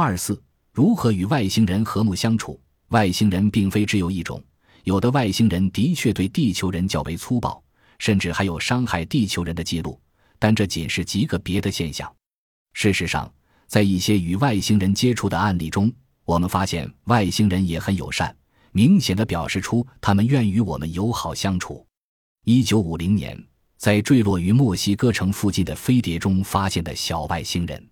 二四，如何与外星人和睦相处？外星人并非只有一种，有的外星人的确对地球人较为粗暴，甚至还有伤害地球人的记录，但这仅是极个别的现象。事实上，在一些与外星人接触的案例中，我们发现外星人也很友善，明显的表示出他们愿与我们友好相处。一九五零年，在坠落于墨西哥城附近的飞碟中发现的小外星人，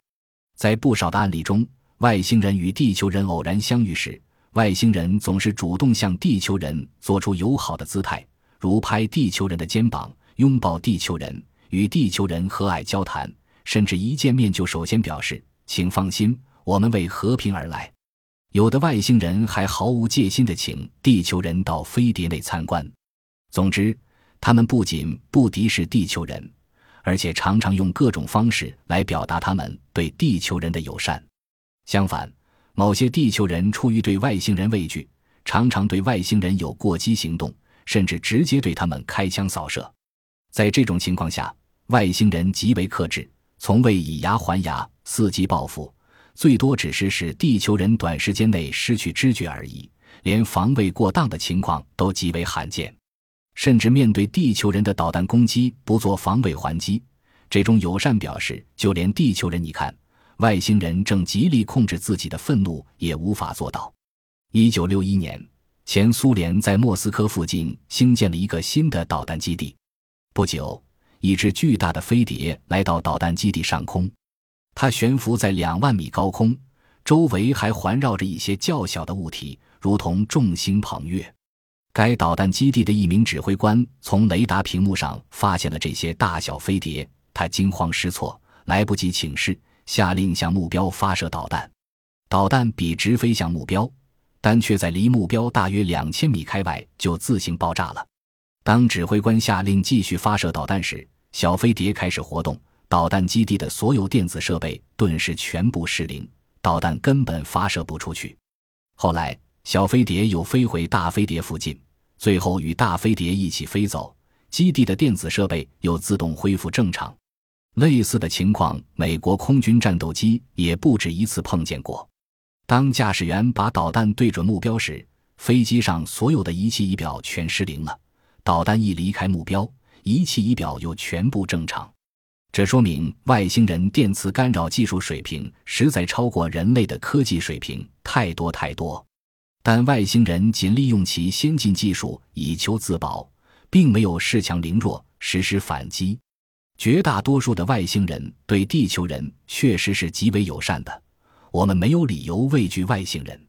在不少的案例中，外星人与地球人偶然相遇时，外星人总是主动向地球人做出友好的姿态，如拍地球人的肩膀、拥抱地球人、与地球人和蔼交谈，甚至一见面就首先表示：“请放心，我们为和平而来。”有的外星人还毫无戒心地请地球人到飞碟内参观。总之，他们不仅不敌视地球人，而且常常用各种方式来表达他们对地球人的友善。相反，某些地球人出于对外星人畏惧，常常对外星人有过激行动，甚至直接对他们开枪扫射。在这种情况下，外星人极为克制，从未以牙还牙、伺机报复。最多只是使地球人短时间内失去知觉而已，连防卫过当的情况都极为罕见。甚至面对地球人的导弹攻击不做防卫还击，这种友善表示，就连地球人你看外星人正极力控制自己的愤怒也无法做到。一九六一年，前苏联在莫斯科附近兴建了一个新的导弹基地。不久，一只巨大的飞碟来到导弹基地上空。它悬浮在两万米高空，周围还环绕着一些较小的物体，如同众星捧月。该导弹基地的一名指挥官从雷达屏幕上发现了这些大小飞碟，他惊慌失措，来不及请示，下令向目标发射导弹。导弹笔直飞向目标，但却在离目标大约两千米开外就自行爆炸了。当指挥官下令继续发射导弹时，小飞碟开始活动。导弹基地的所有电子设备顿时全部失灵，导弹根本发射不出去。后来，小飞碟又飞回大飞碟附近，最后与大飞碟一起飞走，基地的电子设备又自动恢复正常。类似的情况，美国空军战斗机也不止一次碰见过。当驾驶员把导弹对准目标时，飞机上所有的仪器仪表全失灵了；导弹一离开目标，仪器仪表又全部正常。这说明外星人电磁干扰技术水平实在超过人类的科技水平太多太多，但外星人仅利用其先进技术以求自保，并没有恃强凌弱实施反击。绝大多数的外星人对地球人确实是极为友善的，我们没有理由畏惧外星人。